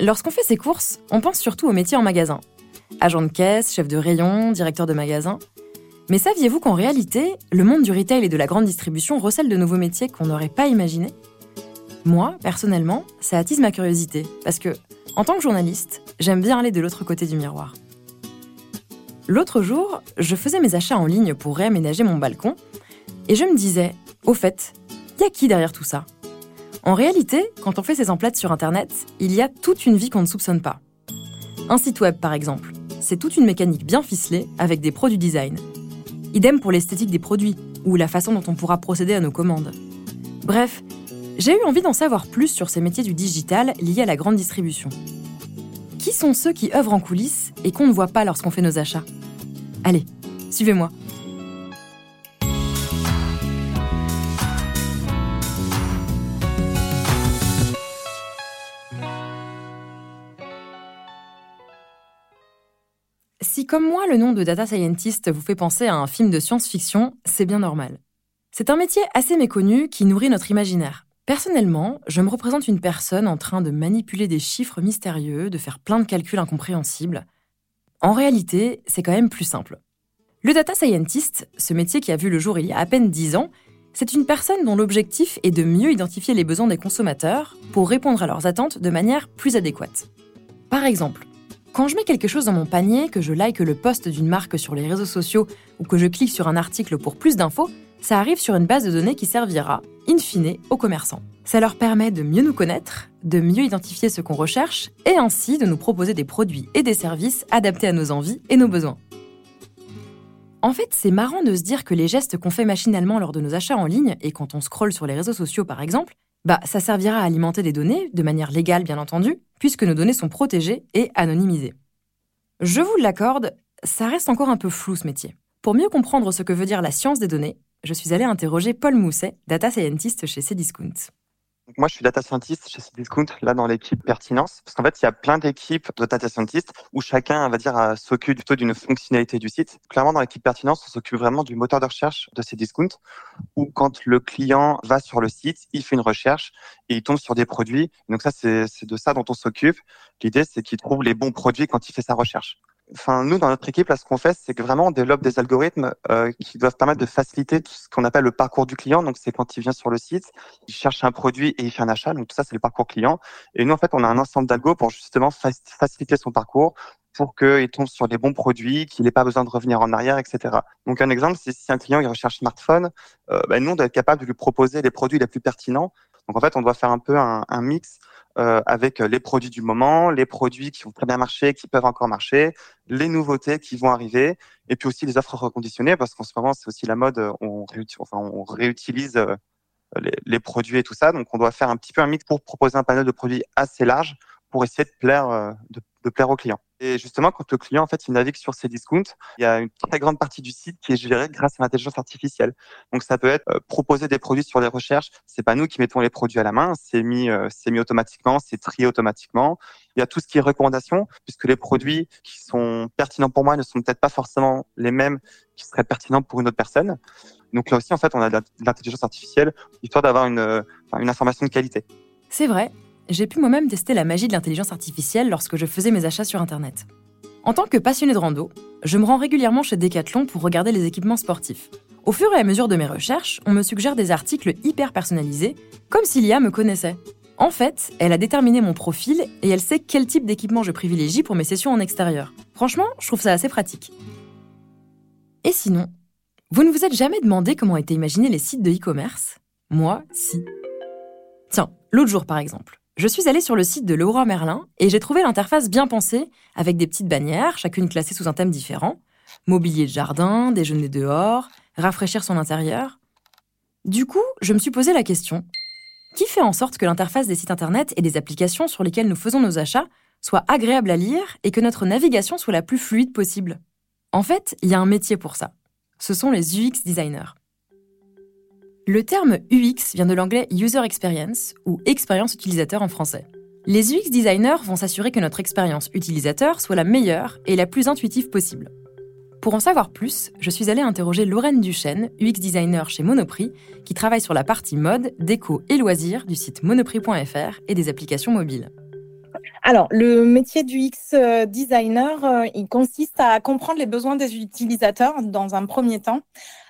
Lorsqu'on fait ses courses, on pense surtout au métier en magasin. Agent de caisse, chef de rayon, directeur de magasin. Mais saviez-vous qu'en réalité, le monde du retail et de la grande distribution recèle de nouveaux métiers qu'on n'aurait pas imaginés? Moi, personnellement, ça attise ma curiosité, parce que, en tant que journaliste, j'aime bien aller de l'autre côté du miroir. L'autre jour, je faisais mes achats en ligne pour réaménager mon balcon, et je me disais, au fait, y a qui derrière tout ça? En réalité, quand on fait ses emplettes sur Internet, il y a toute une vie qu'on ne soupçonne pas. Un site web, par exemple, c'est toute une mécanique bien ficelée avec des produits design. Idem pour l'esthétique des produits ou la façon dont on pourra procéder à nos commandes. Bref, j'ai eu envie d'en savoir plus sur ces métiers du digital liés à la grande distribution. Qui sont ceux qui œuvrent en coulisses et qu'on ne voit pas lorsqu'on fait nos achats? Allez, suivez-moi. Si comme moi le nom de data scientist vous fait penser à un film de science-fiction, c'est bien normal. C'est un métier assez méconnu qui nourrit notre imaginaire. Personnellement, je me représente une personne en train de manipuler des chiffres mystérieux, de faire plein de calculs incompréhensibles. En réalité, c'est quand même plus simple. Le data scientist, ce métier qui a vu le jour il y a à peine 10 ans, c'est une personne dont l'objectif est de mieux identifier les besoins des consommateurs pour répondre à leurs attentes de manière plus adéquate. Par exemple, quand je mets quelque chose dans mon panier, que je like le post d'une marque sur les réseaux sociaux ou que je clique sur un article pour plus d'infos, ça arrive sur une base de données qui servira, in fine, aux commerçants. Ça leur permet de mieux nous connaître, de mieux identifier ce qu'on recherche et ainsi de nous proposer des produits et des services adaptés à nos envies et nos besoins. En fait, c'est marrant de se dire que les gestes qu'on fait machinalement lors de nos achats en ligne et quand on scrolle sur les réseaux sociaux par exemple, bah, ça servira à alimenter des données, de manière légale bien entendu, puisque nos données sont protégées et anonymisées. Je vous l'accorde, ça reste encore un peu flou ce métier. Pour mieux comprendre ce que veut dire la science des données, je suis allée interroger Paul Mousset, data scientist chez Cdiscount moi, je suis data scientist chez Cdiscount, là dans l'équipe pertinence, parce qu'en fait, il y a plein d'équipes de data scientists où chacun, va dire, s'occupe plutôt d'une fonctionnalité du site. Clairement, dans l'équipe pertinence, on s'occupe vraiment du moteur de recherche de Cdiscount, où quand le client va sur le site, il fait une recherche et il tombe sur des produits. Donc ça, c'est de ça dont on s'occupe. L'idée, c'est qu'il trouve les bons produits quand il fait sa recherche enfin nous dans notre équipe là ce qu'on fait c'est que vraiment on développe des algorithmes euh, qui doivent permettre de faciliter tout ce qu'on appelle le parcours du client donc c'est quand il vient sur le site il cherche un produit et il fait un achat donc tout ça c'est le parcours client et nous en fait on a un ensemble d'algos pour justement faciliter son parcours pour qu'il tombe sur les bons produits, qu'il n'ait pas besoin de revenir en arrière, etc. Donc un exemple, c'est si un client il recherche smartphone, euh, ben, nous on doit être capable de lui proposer les produits les plus pertinents. Donc en fait, on doit faire un peu un mix euh, avec les produits du moment, les produits qui ont très bien marché, qui peuvent encore marcher, les nouveautés qui vont arriver, et puis aussi les offres reconditionnées, parce qu'en ce moment, c'est aussi la mode, on, réutilise, enfin, on réutilise euh, les, produits et tout ça. Donc, on doit faire un petit peu un mix pour proposer un panel de produits assez large pour essayer de plaire, euh, de plaire aux clients. Et justement, quand le client en fait il navigue sur ses discounts, il y a une très grande partie du site qui est gérée grâce à l'intelligence artificielle. Donc ça peut être euh, proposer des produits sur les recherches. C'est pas nous qui mettons les produits à la main, c'est mis, euh, c'est mis automatiquement, c'est trié automatiquement. Il y a tout ce qui est recommandation, puisque les produits qui sont pertinents pour moi ne sont peut-être pas forcément les mêmes qui seraient pertinents pour une autre personne. Donc là aussi, en fait, on a de l'intelligence artificielle histoire d'avoir une, euh, une information de qualité. C'est vrai j'ai pu moi-même tester la magie de l'intelligence artificielle lorsque je faisais mes achats sur Internet. En tant que passionné de rando, je me rends régulièrement chez Decathlon pour regarder les équipements sportifs. Au fur et à mesure de mes recherches, on me suggère des articles hyper personnalisés, comme si l'IA me connaissait. En fait, elle a déterminé mon profil et elle sait quel type d'équipement je privilégie pour mes sessions en extérieur. Franchement, je trouve ça assez pratique. Et sinon, vous ne vous êtes jamais demandé comment étaient imaginés les sites de e-commerce? Moi, si. Tiens, l'autre jour par exemple. Je suis allée sur le site de Leroy Merlin et j'ai trouvé l'interface bien pensée, avec des petites bannières, chacune classée sous un thème différent. Mobilier de jardin, déjeuner dehors, rafraîchir son intérieur. Du coup, je me suis posé la question qui fait en sorte que l'interface des sites internet et des applications sur lesquelles nous faisons nos achats soit agréable à lire et que notre navigation soit la plus fluide possible? En fait, il y a un métier pour ça. Ce sont les UX designers. Le terme UX vient de l'anglais User Experience ou expérience utilisateur en français. Les UX designers vont s'assurer que notre expérience utilisateur soit la meilleure et la plus intuitive possible. Pour en savoir plus, je suis allée interroger Lorraine Duchesne, UX designer chez Monoprix, qui travaille sur la partie mode, déco et loisirs du site monoprix.fr et des applications mobiles. Alors, le métier du X designer, il consiste à comprendre les besoins des utilisateurs dans un premier temps.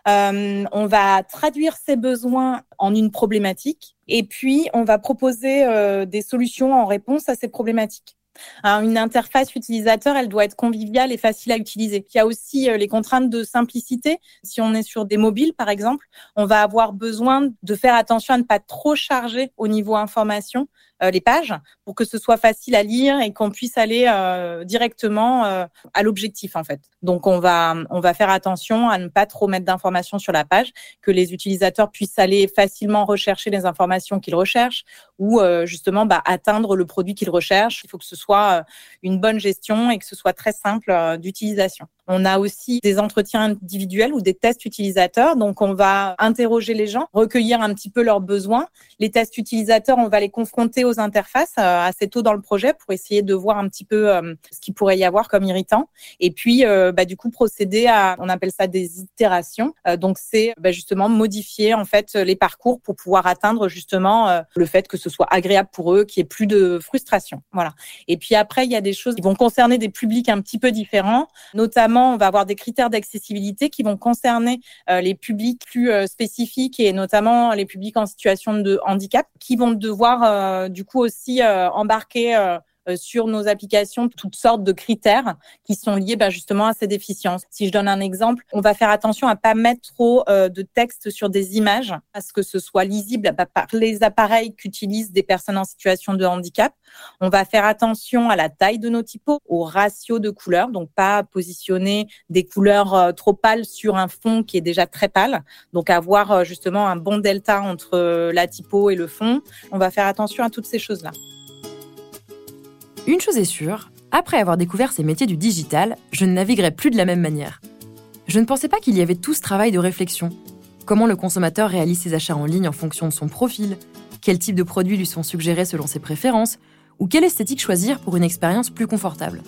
on va traduire ces besoins en une problématique et puis on va proposer des solutions en réponse à ces problématiques une interface utilisateur, elle doit être conviviale et facile à utiliser. Il y a aussi euh, les contraintes de simplicité. Si on est sur des mobiles, par exemple, on va avoir besoin de faire attention à ne pas trop charger au niveau information euh, les pages pour que ce soit facile à lire et qu'on puisse aller euh, directement euh, à l'objectif en fait. Donc on va on va faire attention à ne pas trop mettre d'informations sur la page, que les utilisateurs puissent aller facilement rechercher les informations qu'ils recherchent ou justement bah, atteindre le produit qu'ils recherchent. Il faut que ce soit une bonne gestion et que ce soit très simple d'utilisation. On a aussi des entretiens individuels ou des tests utilisateurs. Donc, on va interroger les gens, recueillir un petit peu leurs besoins. Les tests utilisateurs, on va les confronter aux interfaces euh, assez tôt dans le projet pour essayer de voir un petit peu euh, ce qu'il pourrait y avoir comme irritant. Et puis, euh, bah, du coup, procéder à, on appelle ça des itérations. donc, c'est bah, justement modifier en fait les parcours pour pouvoir atteindre justement le fait que ce soit agréable pour eux, qu'il n'y ait plus de frustration. Voilà. Et puis après, il y a des choses qui vont concerner des publics un petit peu différents, notamment on va avoir des critères d'accessibilité qui vont concerner euh, les publics plus euh, spécifiques et notamment les publics en situation de handicap qui vont devoir euh, du coup aussi embarquer sur nos applications toutes sortes de critères qui sont liés bah, justement à ces déficiences. Si je donne un exemple, on va faire attention à pas mettre trop euh, de texte sur des images, à ce que ce soit lisible bah, par les appareils qu'utilisent des personnes en situation de handicap. On va faire attention à la taille de nos typos, au ratio de couleurs, donc pas positionner des couleurs euh, trop pâles sur un fond qui est déjà très pâle. Donc avoir justement un bon delta entre la typo et le fond. On va faire attention à toutes ces choses-là. Une chose est sûre, après avoir découvert ces métiers du digital, je ne naviguerai plus de la même manière. Je ne pensais pas qu'il y avait tout ce travail de réflexion. Comment le consommateur réalise ses achats en ligne en fonction de son profil, quel type de produits lui sont suggérés selon ses préférences, ou quelle esthétique choisir pour une expérience plus confortable?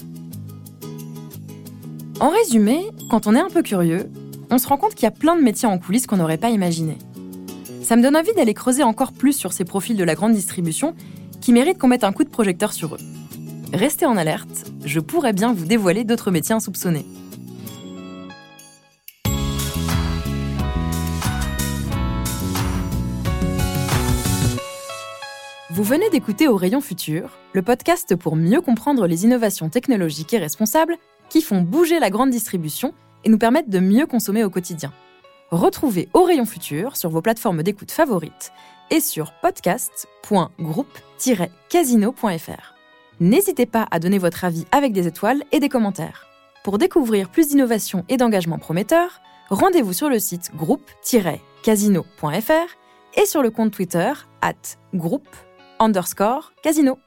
En résumé, quand on est un peu curieux, on se rend compte qu'il y a plein de métiers en coulisses qu'on n'aurait pas imaginés. Ça me donne envie d'aller creuser encore plus sur ces profils de la grande distribution qui méritent qu'on mette un coup de projecteur sur eux. Restez en alerte, je pourrais bien vous dévoiler d'autres métiers insoupçonnés. Vous venez d'écouter Au Rayon Futur, le podcast pour mieux comprendre les innovations technologiques et responsables qui font bouger la grande distribution et nous permettent de mieux consommer au quotidien. Retrouvez Au Rayon Futur sur vos plateformes d'écoute favorites et sur podcast.groupe-casino.fr. N'hésitez pas à donner votre avis avec des étoiles et des commentaires. Pour découvrir plus d'innovations et d'engagements prometteurs, rendez-vous sur le site groupe-casino.fr et sur le compte Twitter at groupe underscore casino.